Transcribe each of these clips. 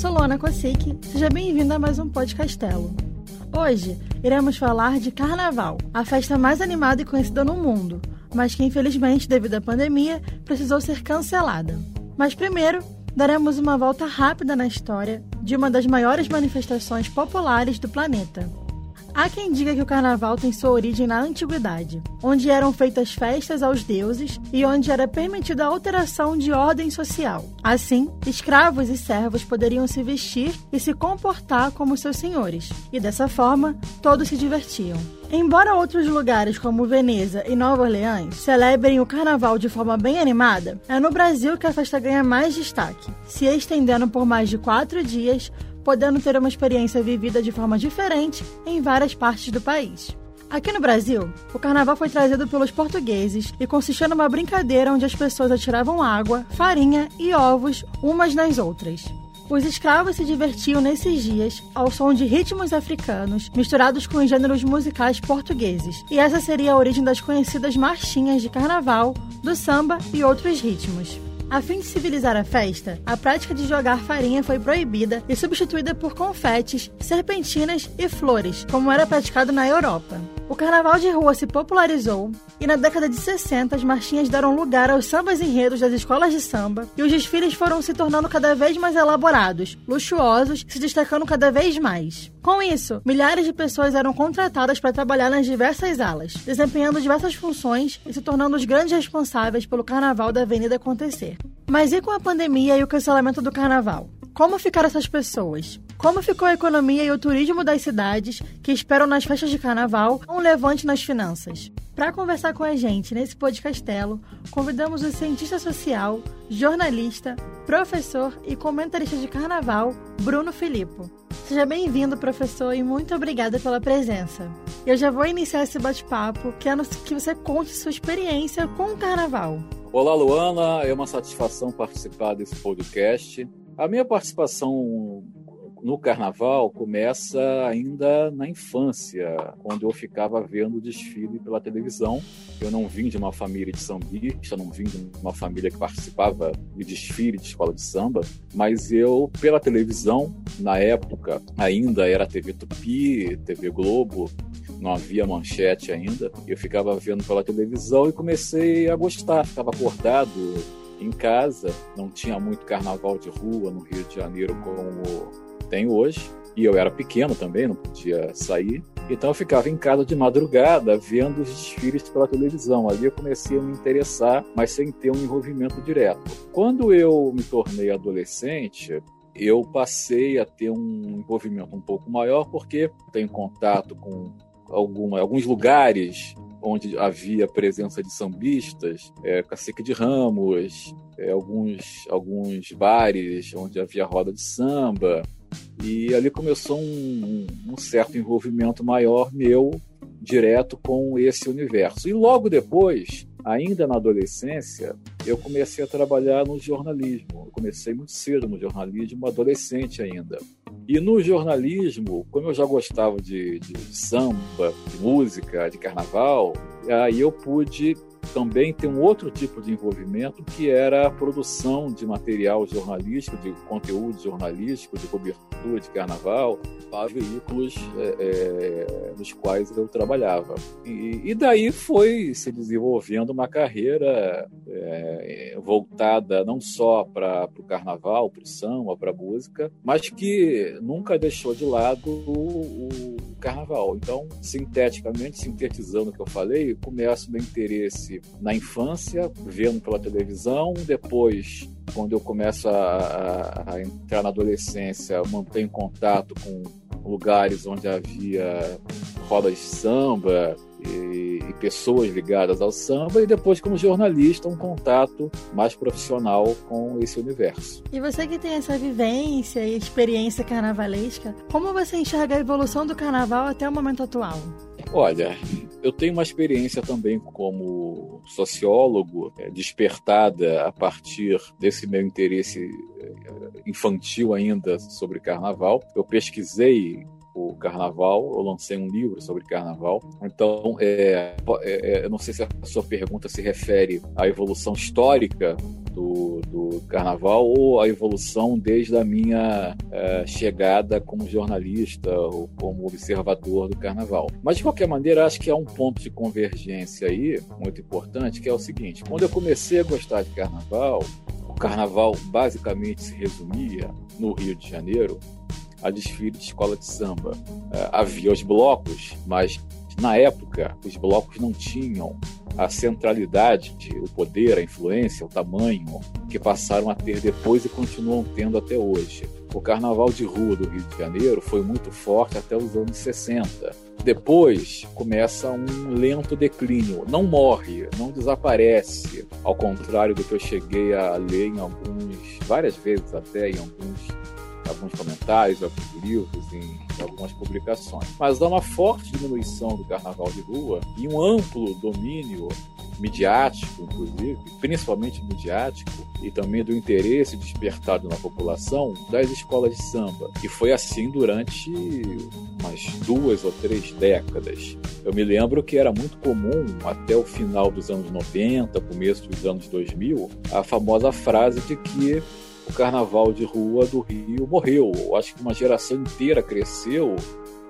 sou Luana Kosick, seja bem-vinda a mais um Podcastelo. Hoje iremos falar de Carnaval, a festa mais animada e conhecida no mundo, mas que infelizmente, devido à pandemia, precisou ser cancelada. Mas primeiro, daremos uma volta rápida na história de uma das maiores manifestações populares do planeta, Há quem diga que o carnaval tem sua origem na antiguidade, onde eram feitas festas aos deuses e onde era permitida a alteração de ordem social. Assim, escravos e servos poderiam se vestir e se comportar como seus senhores, e dessa forma, todos se divertiam. Embora outros lugares como Veneza e Nova Orleans celebrem o carnaval de forma bem animada, é no Brasil que a festa ganha mais destaque, se estendendo por mais de quatro dias podendo ter uma experiência vivida de forma diferente em várias partes do país. Aqui no Brasil, o carnaval foi trazido pelos portugueses e consistia numa brincadeira onde as pessoas atiravam água, farinha e ovos umas nas outras. Os escravos se divertiam nesses dias ao som de ritmos africanos misturados com gêneros musicais portugueses, e essa seria a origem das conhecidas marchinhas de carnaval, do samba e outros ritmos. A fim de civilizar a festa, a prática de jogar farinha foi proibida e substituída por confetes, serpentinas e flores, como era praticado na Europa. O carnaval de rua se popularizou e na década de 60 as marchinhas deram lugar aos sambas enredos das escolas de samba e os desfiles foram se tornando cada vez mais elaborados, luxuosos se destacando cada vez mais. Com isso, milhares de pessoas eram contratadas para trabalhar nas diversas alas, desempenhando diversas funções e se tornando os grandes responsáveis pelo carnaval da avenida acontecer. Mas e com a pandemia e o cancelamento do carnaval? Como ficaram essas pessoas? Como ficou a economia e o turismo das cidades que esperam nas festas de carnaval um levante nas finanças? Para conversar com a gente nesse podcastelo, convidamos o cientista social, jornalista, professor e comentarista de carnaval, Bruno Filippo. Seja bem-vindo, professor, e muito obrigada pela presença. Eu já vou iniciar esse bate-papo, querendo que você conte sua experiência com o carnaval. Olá, Luana. É uma satisfação participar desse podcast. A minha participação no carnaval começa ainda na infância, quando eu ficava vendo o desfile pela televisão. Eu não vim de uma família de sambista, não vim de uma família que participava de desfile de escola de samba, mas eu, pela televisão, na época ainda era TV Tupi, TV Globo, não havia manchete ainda. Eu ficava vendo pela televisão e comecei a gostar. Ficava acordado em casa, não tinha muito carnaval de rua no Rio de Janeiro como tem hoje. E eu era pequeno também, não podia sair. Então eu ficava em casa de madrugada vendo os desfiles pela televisão. Ali eu comecei a me interessar, mas sem ter um envolvimento direto. Quando eu me tornei adolescente, eu passei a ter um envolvimento um pouco maior porque tenho contato com alguns lugares onde havia presença de sambistas, é, Cacique de Ramos, é, alguns, alguns bares onde havia roda de samba. E ali começou um, um certo envolvimento maior meu, direto com esse universo. E logo depois, ainda na adolescência, eu comecei a trabalhar no jornalismo. Eu comecei muito cedo no jornalismo, adolescente ainda. E no jornalismo, como eu já gostava de, de, samba, de música, de carnaval, aí eu pude também ter um outro tipo de envolvimento que era a produção de material jornalístico, de conteúdo jornalístico, de cobertura de carnaval para veículos é, é, nos quais eu trabalhava. E, e, daí foi se desenvolvendo uma carreira é, voltada não só para o carnaval, para o samba, para a música, mas que nunca deixou de lado o, o carnaval. Então, sinteticamente, sintetizando o que eu falei, começo meu interesse na infância, vendo pela televisão, depois quando eu começo a, a, entrar na adolescência, mantenho contato com lugares onde havia rodas de samba, e, e, pessoas ligadas ao samba, e depois, como jornalista, um contato mais profissional com esse universo. E você que tem essa vivência e experiência carnavalesca, como você enxerga a evolução do carnaval até o momento atual? Olha, eu tenho uma experiência também como sociólogo, é, despertada a partir desse meu interesse é, infantil ainda sobre carnaval. Eu pesquisei o carnaval, eu lancei um livro sobre carnaval. Então, é, é, é, eu não sei se a sua pergunta se refere à evolução histórica do, do, carnaval ou a evolução desde a minha uh, chegada como jornalista ou como observador do carnaval. Mas, de qualquer maneira, acho que há um ponto de convergência aí, muito importante, que é o seguinte: quando eu comecei a gostar de carnaval, o carnaval basicamente se resumia, no Rio de Janeiro, a desfile de escola de samba. Uh, havia os blocos, mas na época os blocos não tinham a centralidade, o poder, a influência, o tamanho que passaram a ter depois e continuam tendo até hoje. O carnaval de rua do Rio de Janeiro foi muito forte até os anos 60. Depois começa um lento declínio. Não morre, não desaparece. Ao contrário do que eu cheguei a ler em alguns, várias vezes até em alguns alguns comentários, alguns livros, em algumas publicações. Mas há uma forte diminuição do carnaval de rua e um amplo domínio midiático, inclusive, principalmente midiático, e também do interesse despertado na população das escolas de samba. E foi assim durante umas duas ou três décadas. Eu me lembro que era muito comum, até o final dos anos 90, começo dos anos 2000, a famosa frase de que o carnaval de rua do Rio morreu. Eu acho que uma geração inteira cresceu,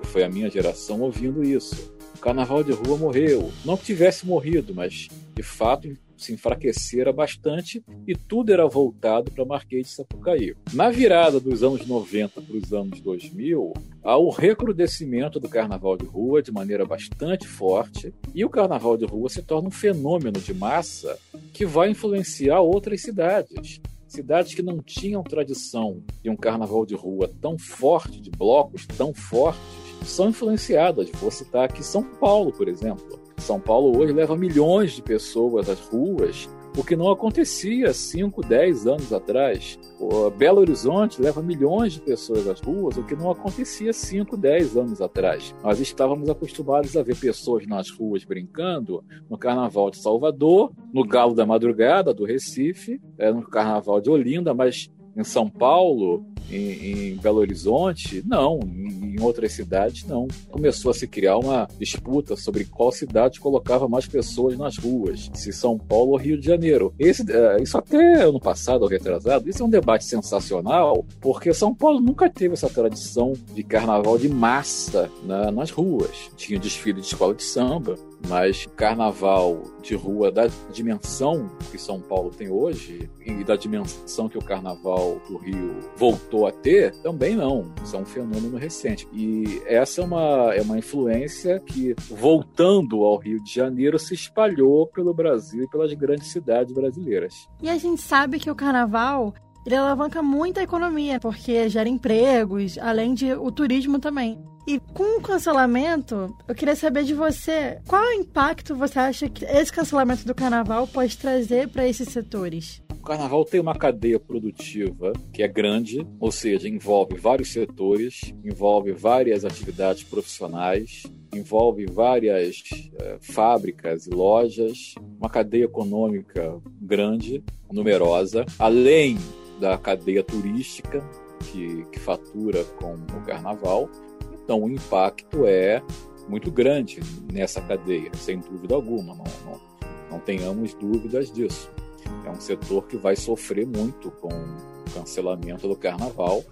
foi a minha geração, ouvindo isso. O carnaval de rua morreu. Não que tivesse morrido, mas de fato se enfraquecera bastante e tudo era voltado para Marquês de Sapucaí. Na virada dos anos 90 para os anos 2000, há o recrudescimento do carnaval de rua de maneira bastante forte e o carnaval de rua se torna um fenômeno de massa que vai influenciar outras cidades. Cidades que não tinham tradição de um carnaval de rua tão forte, de blocos tão fortes, são influenciadas. Vou citar aqui São Paulo, por exemplo. São Paulo hoje leva milhões de pessoas às ruas o que não acontecia 5, 10 anos atrás. O Belo Horizonte leva milhões de pessoas às ruas, o que não acontecia 5, 10 anos atrás. Nós estávamos acostumados a ver pessoas nas ruas brincando no Carnaval de Salvador, no Galo da Madrugada do Recife, é, no Carnaval de Olinda, mas em São Paulo, em, em, Belo Horizonte, não. Em, em, outras cidades, não. Começou a se criar uma disputa sobre qual cidade colocava mais pessoas nas ruas, se São Paulo ou Rio de Janeiro. Esse, uh, isso até ano passado, ou retrasado, isso é um debate sensacional, porque São Paulo nunca teve essa tradição de carnaval de massa na, nas ruas. Tinha desfile de escola de samba, mas carnaval de rua da dimensão que São Paulo tem hoje e da dimensão que o carnaval do Rio voltou a ter, também não. Isso é um fenômeno recente. E essa é uma, é uma influência que, voltando ao Rio de Janeiro, se espalhou pelo Brasil e pelas grandes cidades brasileiras. E a gente sabe que o carnaval ele alavanca muito a economia, porque gera empregos, além de o turismo também. E com o cancelamento, eu queria saber de você, qual impacto você acha que esse cancelamento do carnaval pode trazer para esses setores? O carnaval tem uma cadeia produtiva que é grande, ou seja, envolve vários setores, envolve várias atividades profissionais, envolve várias é, fábricas e lojas, uma cadeia econômica grande, numerosa, além da cadeia turística que, que fatura com o carnaval. Então, o impacto é muito grande nessa cadeia, sem dúvida alguma, não, não, não tenhamos dúvidas disso. É um setor que vai sofrer muito com o cancelamento do carnaval.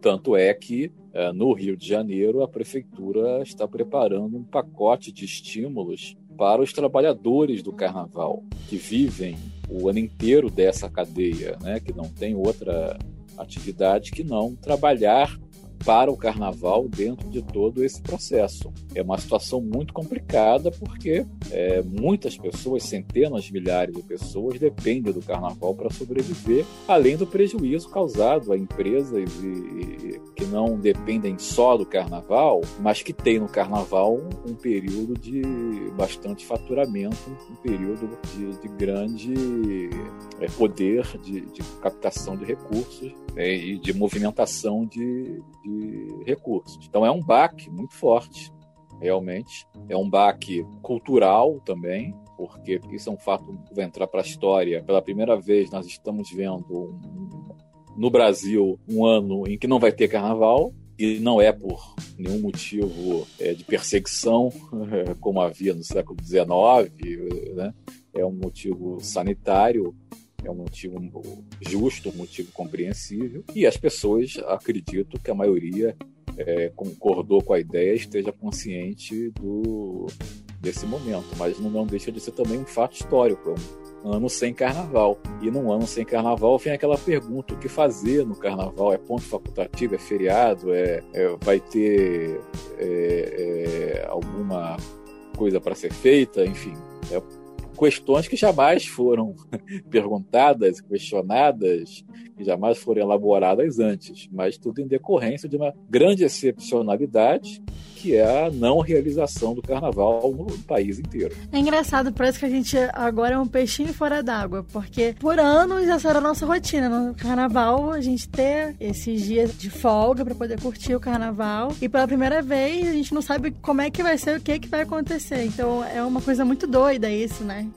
Tanto é que eh, no Rio de Janeiro a prefeitura está preparando um pacote de estímulos para os trabalhadores do carnaval que vivem o ano inteiro dessa cadeia, né, que não tem outra atividade que não trabalhar para o carnaval dentro de todo esse processo. É uma situação muito complicada porque é, muitas pessoas, centenas milhares de pessoas, dependem do carnaval para sobreviver, além do prejuízo causado a empresas e, que não dependem só do carnaval, mas que têm no carnaval um, um período de bastante faturamento, um período de, de grande é, poder de, de captação de recursos é, e de movimentação de, de recursos. Então é um baque muito forte, realmente. É um baque cultural também, porque isso é um fato que vai entrar para a história. Pela primeira vez, nós estamos vendo no Brasil um ano em que não vai ter carnaval, e não é por nenhum motivo é, de perseguição, como havia no século XIX, né? é um motivo sanitário é um motivo justo, um motivo compreensível, e as pessoas, acredito que a maioria é, concordou com a ideia, esteja consciente do, desse momento, mas não, deixa de ser também um fato histórico, é um ano sem carnaval. E num ano sem carnaval vem aquela pergunta: o que fazer no carnaval? É ponto facultativo? É feriado? É, é vai ter é, é alguma coisa para ser feita? Enfim, é questões que jamais foram perguntadas, questionadas, que jamais foram elaboradas antes, mas tudo em decorrência de uma grande excepcionalidade que é a não realização do carnaval no país inteiro. É engraçado, parece que a gente agora é um peixinho fora d'água, porque por anos essa era a nossa rotina. No carnaval, a gente ter esses dias de folga para poder curtir o carnaval. E pela primeira vez, a gente não sabe como é que vai ser, o que, que vai acontecer. Então é uma coisa muito doida isso, né?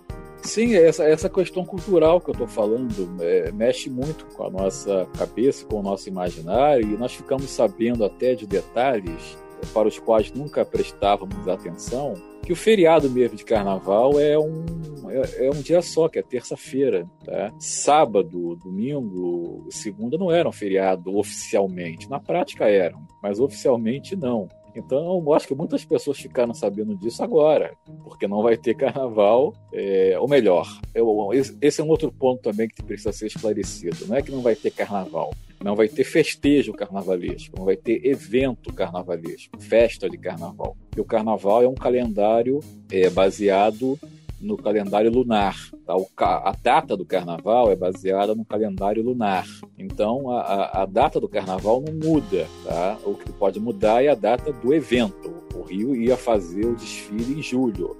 Sim, essa, essa questão cultural que eu estou falando é, mexe muito com a nossa cabeça, com o nosso imaginário, e nós ficamos sabendo até de detalhes para os quais nunca prestávamos atenção, que o feriado mesmo de carnaval é um, é, é um dia só, que é terça-feira. Tá? Sábado, domingo, segunda não eram feriado oficialmente. Na prática eram, mas oficialmente não. Então, eu acho que muitas pessoas ficaram sabendo disso agora, porque não vai ter carnaval, é, ou melhor, eu, esse é um outro ponto também que precisa ser esclarecido. Não é que não vai ter carnaval, não vai ter festejo carnavalesco, não vai ter evento carnavalesco, festa de carnaval. E o carnaval é um calendário é, baseado no calendário lunar. Tá? a data do carnaval é baseada no calendário lunar. Então, a, a data do carnaval não muda. Tá? O que pode mudar é a data do evento. O Rio ia fazer o desfile em julho.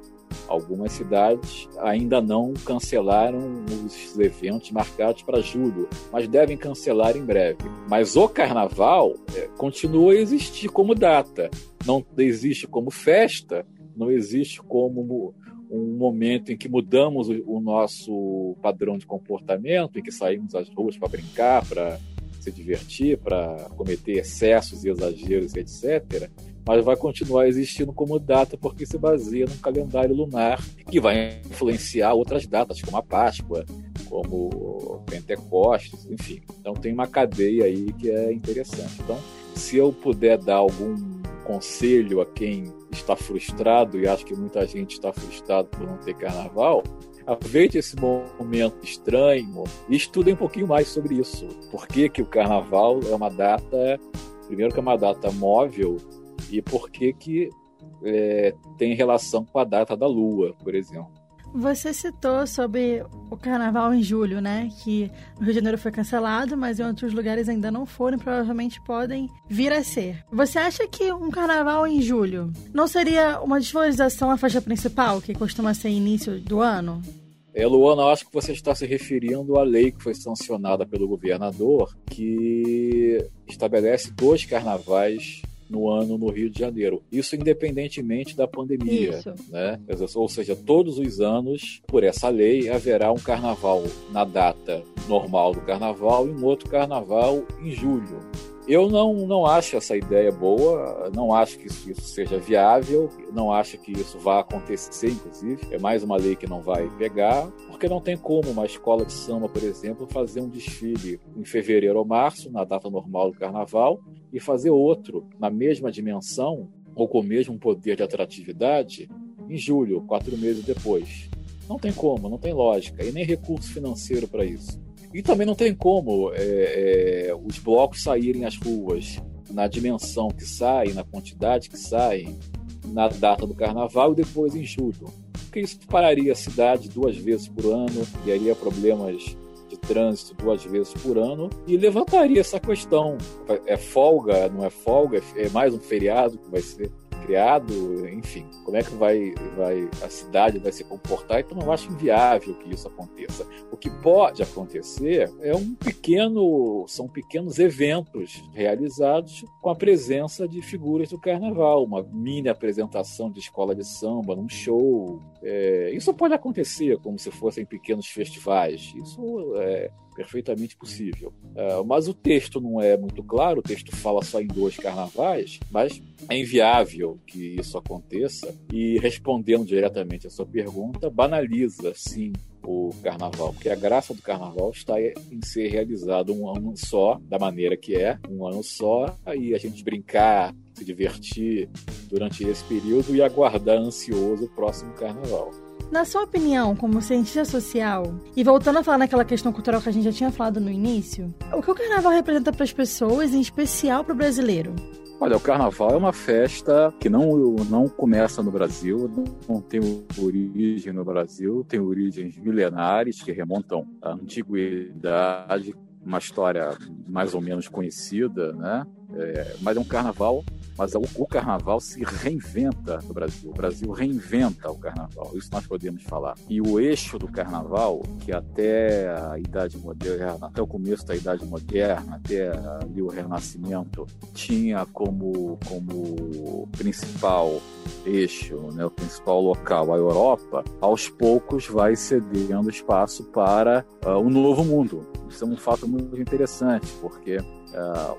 Algumas cidades ainda não cancelaram os eventos marcados para julho, mas devem cancelar em breve. Mas o carnaval é, continua a existir como data. Não existe como festa, não existe como um momento em que mudamos o, nosso padrão de comportamento, em que saímos às ruas para brincar, para se divertir, para cometer excessos e exageros, etc. Mas vai continuar existindo como data porque se baseia num calendário lunar que vai influenciar outras datas, como a Páscoa, como Pentecostes, enfim. Então tem uma cadeia aí que é interessante. Então, se eu puder dar algum conselho a quem está frustrado, e acho que muita gente está frustrado por não ter carnaval, aproveite esse momento estranho e estude um pouquinho mais sobre isso. Por que, que o carnaval é uma data, primeiro que é uma data móvel, e por que, que é, tem relação com a data da lua, por exemplo. Você citou sobre o carnaval em julho, né? Que no Rio de Janeiro foi cancelado, mas em outros lugares ainda não foram, provavelmente podem vir a ser. Você acha que um carnaval em julho não seria uma desvalorização à faixa principal, que costuma ser início do ano? É, Luana, acho que você está se referindo à lei que foi sancionada pelo governador, que estabelece dois carnavais no ano no Rio de Janeiro. Isso independentemente da pandemia. Isso. Né? Ou seja, todos os anos, por essa lei, haverá um carnaval na data normal do carnaval e um outro carnaval em julho. Eu não, não acho essa ideia boa, não acho que isso, isso, seja viável, não acho que isso vá acontecer, inclusive. É mais uma lei que não vai pegar, porque não tem como uma escola de samba, por exemplo, fazer um desfile em fevereiro ou março, na data normal do carnaval, e fazer outro na mesma dimensão ou com o mesmo poder de atratividade em julho, quatro meses depois. Não tem como, não tem lógica, e nem recurso financeiro para isso. E também não tem como é, é, os blocos saírem às ruas na dimensão que saem, na quantidade que saem, na data do carnaval e depois em julho. Porque isso pararia a cidade duas vezes por ano, haria problemas de trânsito duas vezes por ano e levantaria essa questão. É folga, não é folga? É mais um feriado que vai ser criado, enfim, como é que vai, vai a cidade vai se comportar? Então eu acho inviável que isso aconteça. O que pode acontecer é um pequeno, são pequenos eventos realizados com a presença de figuras do carnaval, uma mini apresentação de escola de samba, num show. É, isso pode acontecer como se fossem pequenos festivais. Isso é, perfeitamente possível. Uh, mas o texto não é muito claro, o texto fala só em dois carnavais, mas é inviável que isso aconteça. E respondendo diretamente a sua pergunta, banaliza, sim, o carnaval, porque a graça do carnaval está em ser realizado um ano só, da maneira que é, um ano só, aí a gente brincar, se divertir durante esse período e aguardar ansioso o próximo carnaval. Na sua opinião, como cientista social, e voltando a falar naquela questão cultural que a gente já tinha falado no início, o que o carnaval representa para as pessoas, em especial para o brasileiro? Olha, o carnaval é uma festa que não, não começa no Brasil, não tem origem no Brasil, tem origens milenares que remontam à antiguidade, uma história mais ou menos conhecida, né? É, mas é um carnaval mas o, o, carnaval se reinventa no Brasil. O Brasil reinventa o carnaval, isso nós podemos falar. E o eixo do carnaval, que até a Idade Moderna, até o começo da Idade Moderna, até ali o Renascimento, tinha como, como principal eixo, né, o principal local, a Europa, aos poucos vai cedendo espaço para uh, o novo mundo. Isso é um fato muito interessante, porque uh,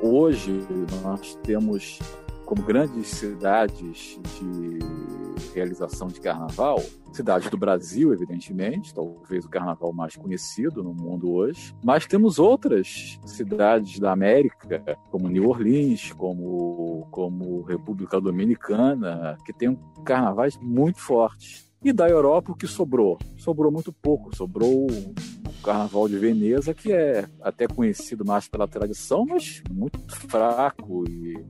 hoje nós temos como grandes cidades de realização de carnaval, cidade do Brasil, evidentemente, talvez o carnaval mais conhecido no mundo hoje, mas temos outras cidades da América, como New Orleans, como, como República Dominicana, que têm carnavais muito fortes. E da Europa, o que sobrou? Sobrou muito pouco, sobrou o Carnaval de Veneza, que é até conhecido mais pela tradição, mas muito fraco e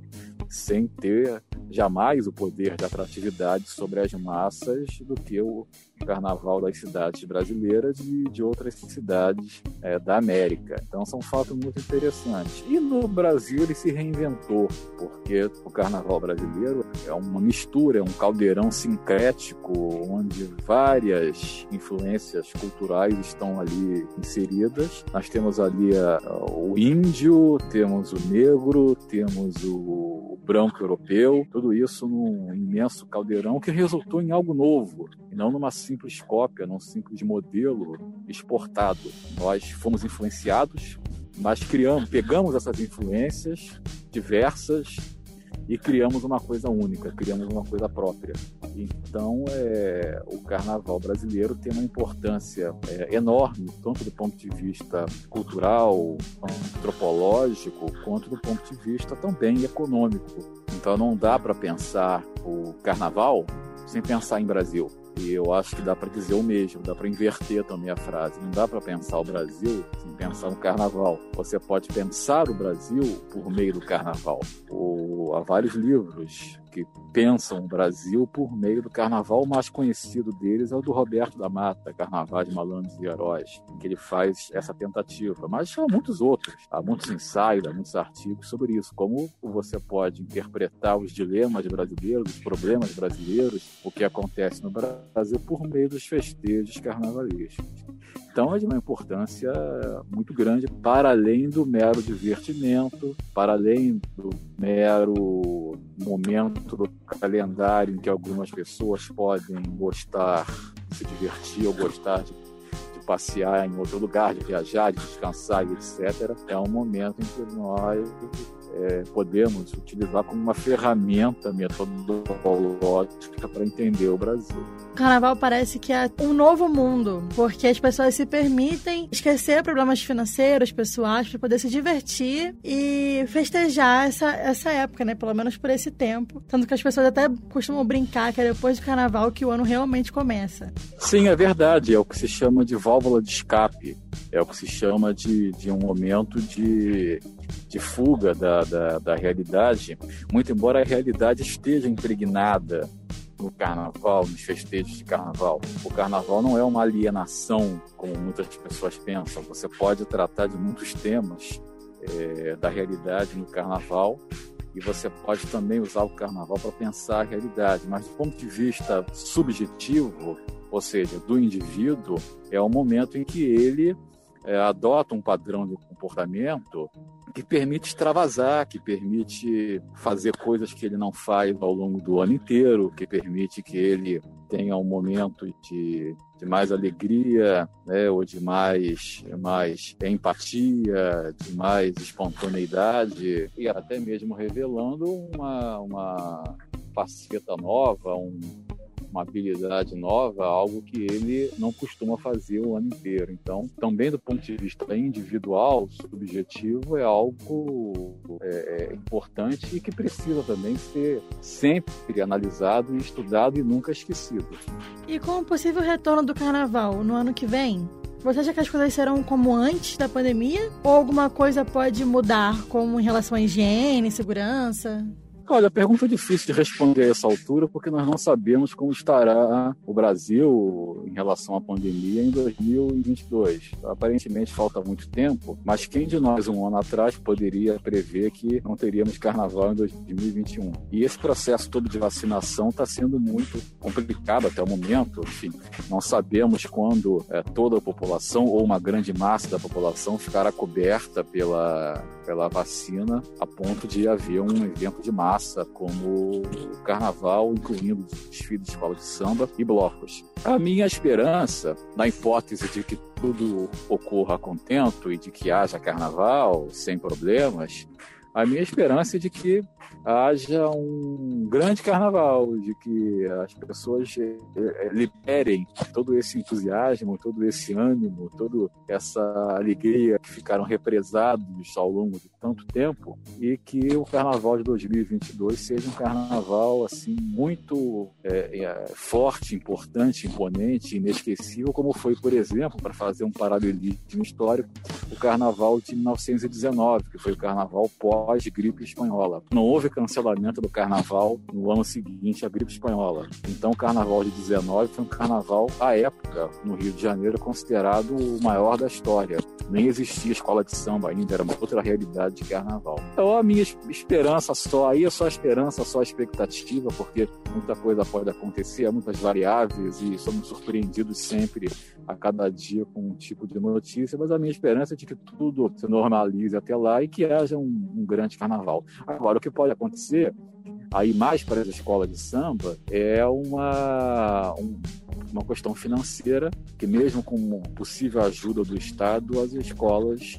sem ter jamais o poder de atratividade sobre as massas do que o carnaval das cidades brasileiras e de outras cidades é, da América. Então são fatos muito interessantes. E no Brasil ele se reinventou, porque o carnaval brasileiro é uma mistura, é um caldeirão sincrético, onde várias influências culturais estão ali inseridas. Nós temos ali a, o índio, temos o negro, temos o, branco europeu, tudo isso num imenso caldeirão que resultou em algo novo, e não numa simples cópia, num simples modelo exportado. Nós fomos influenciados, mas criamos, pegamos essas influências diversas e criamos uma coisa única, criamos uma coisa própria. Então, é, o carnaval brasileiro tem uma importância é, enorme, tanto do ponto de vista cultural, antropológico, quanto do ponto de vista também econômico. Então, não dá para pensar o carnaval sem pensar em Brasil. E eu acho que dá para dizer o mesmo, dá para inverter também a frase. Não dá para pensar o Brasil sem pensar no carnaval. Você pode pensar o Brasil por meio do carnaval. Ou há vários livros que pensam o Brasil por meio do carnaval. O mais conhecido deles é o do Roberto da Mata, Carnaval de Malandros e Heróis, em que ele faz essa tentativa. Mas há muitos outros, há muitos ensaios, há muitos artigos sobre isso, como você pode interpretar os dilemas brasileiros, os problemas brasileiros, o que acontece no Brasil por meio dos festejos carnavalescos. Então é de uma importância muito grande para além do mero divertimento, para além do mero momento do calendário em que algumas pessoas podem gostar de se divertir ou gostar de, passear em outro lugar, de viajar, de descansar, etc. É um momento em que nós é, podemos utilizar como uma ferramenta metodológica para entender o Brasil. O carnaval parece que é um novo mundo, porque as pessoas se permitem esquecer problemas financeiros, pessoais, para poder se divertir e festejar essa, essa época, né? Pelo menos por esse tempo. Tanto que as pessoas até costumam brincar que é depois do carnaval que o ano realmente começa. Sim, é verdade. É o que se chama de válvula de escape. É o que se chama de, de um momento de, de fuga da, da, da realidade, muito embora a realidade esteja impregnada no carnaval, nos festejos de carnaval. O carnaval não é uma alienação, como muitas pessoas pensam. Você pode tratar de muitos temas é, da realidade no carnaval e você pode também usar o carnaval para pensar a realidade. Mas do ponto de vista subjetivo, ou seja, do indivíduo, é o momento em que ele é, adota um padrão de comportamento que permite extravasar, que permite fazer coisas que ele não faz ao longo do ano inteiro, que permite que ele tenha um momento de, de mais alegria, né, ou de mais, mais empatia, de mais espontaneidade, e até mesmo revelando uma, uma faceta nova, um, uma habilidade nova, algo que ele não costuma fazer o ano inteiro. Então, também do ponto de vista individual, subjetivo, é algo é, é importante e que precisa também ser sempre analisado e estudado e nunca esquecido. E com o possível retorno do carnaval no ano que vem, você acha que as coisas serão como antes da pandemia? Ou alguma coisa pode mudar, como em relação à higiene, segurança? Olha, a pergunta é difícil de responder a essa altura, porque nós não sabemos como estará o Brasil em relação à pandemia em 2022. Aparentemente falta muito tempo, mas quem de nós, um ano atrás, poderia prever que não teríamos carnaval em 2021? E esse processo todo de vacinação está sendo muito complicado até o momento. Enfim, não sabemos quando é, toda a população ou uma grande massa da população ficará coberta pela, pela vacina a ponto de haver um evento de massa massa, como o carnaval, incluindo desfile de escola de samba e blocos. A minha esperança, na hipótese de que tudo ocorra contento e de que haja carnaval sem problemas, a minha esperança é de que haja um grande carnaval, de que as pessoas eh, eh, liberem todo esse entusiasmo, todo esse ânimo, toda essa alegria que ficaram represados ao longo de tanto tempo e que o carnaval de 2022 seja um carnaval assim muito é, é, forte, importante, imponente, inesquecível, como foi, por exemplo, para fazer um paralelismo histórico, o carnaval de 1919, que foi o carnaval pós-gripe espanhola. Não houve cancelamento do carnaval no ano seguinte à gripe espanhola. Então, o carnaval de 19 foi um carnaval, à época, no Rio de Janeiro, considerado o maior da história. Nem existia escola de samba ainda, era uma outra realidade de carnaval. Então, a minha esperança só, aí é só esperança, só expectativa, porque muita coisa pode acontecer, há muitas variáveis e somos surpreendidos sempre a cada dia com um tipo de notícia, mas a minha esperança é de que tudo se normalize até lá e que haja um, um grande carnaval. Agora, o que pode acontecer aí mais para as escolas de samba é uma, um, uma questão financeira que mesmo com possível ajuda do Estado as escolas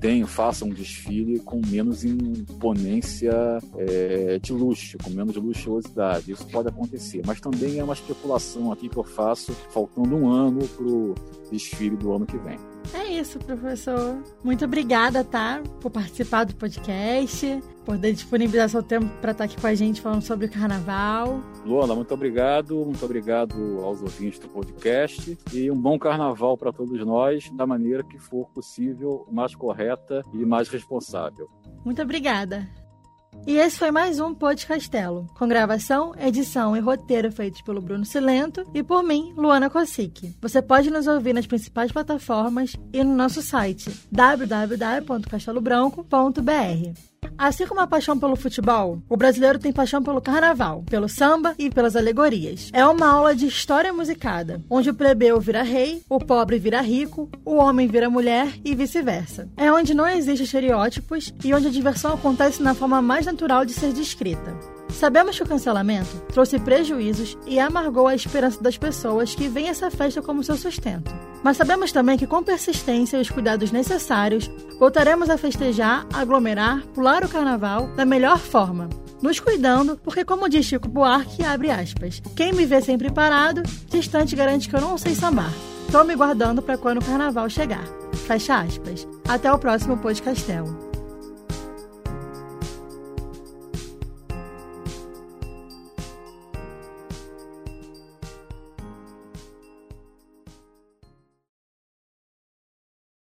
tenham, façam um desfile com menos imponência é, de luxo, com menos luxuosidade. Isso pode acontecer, mas também é uma especulação aqui que eu faço, faltando um ano para o desfile do ano que vem. É isso, professor. Muito obrigada, tá? Por participar do podcast, por disponibilizar seu tempo para estar aqui com a gente falando sobre o carnaval. Luana, muito obrigado. Muito obrigado aos ouvintes do podcast. E um bom carnaval para todos nós, da maneira que for possível, mais correta e mais responsável. Muito obrigada. E esse foi mais um Pod Castelo, com gravação, edição e roteiro feitos pelo Bruno Silento e por mim, Luana Kosick. Você pode nos ouvir nas principais plataformas e no nosso site www.castelobranco.br. Assim como a paixão pelo futebol, o brasileiro tem paixão pelo carnaval, pelo samba e pelas alegorias. É uma aula de história musicada, onde o plebeu vira rei, o pobre vira rico, o homem vira mulher e vice-versa. É onde não existem estereótipos e onde a diversão acontece na forma mais natural de ser descrita. Sabemos que o cancelamento trouxe prejuízos e amargou a esperança das pessoas que veem essa festa como seu sustento. Mas sabemos também que, com persistência e os cuidados necessários, voltaremos a festejar, aglomerar, pular o carnaval da melhor forma. Nos cuidando, porque, como diz Chico Buarque, abre aspas, quem me vê sempre parado, distante garante que eu não sei sambar. Tô me guardando para quando o carnaval chegar. Fecha aspas. Até o próximo Podcastelo.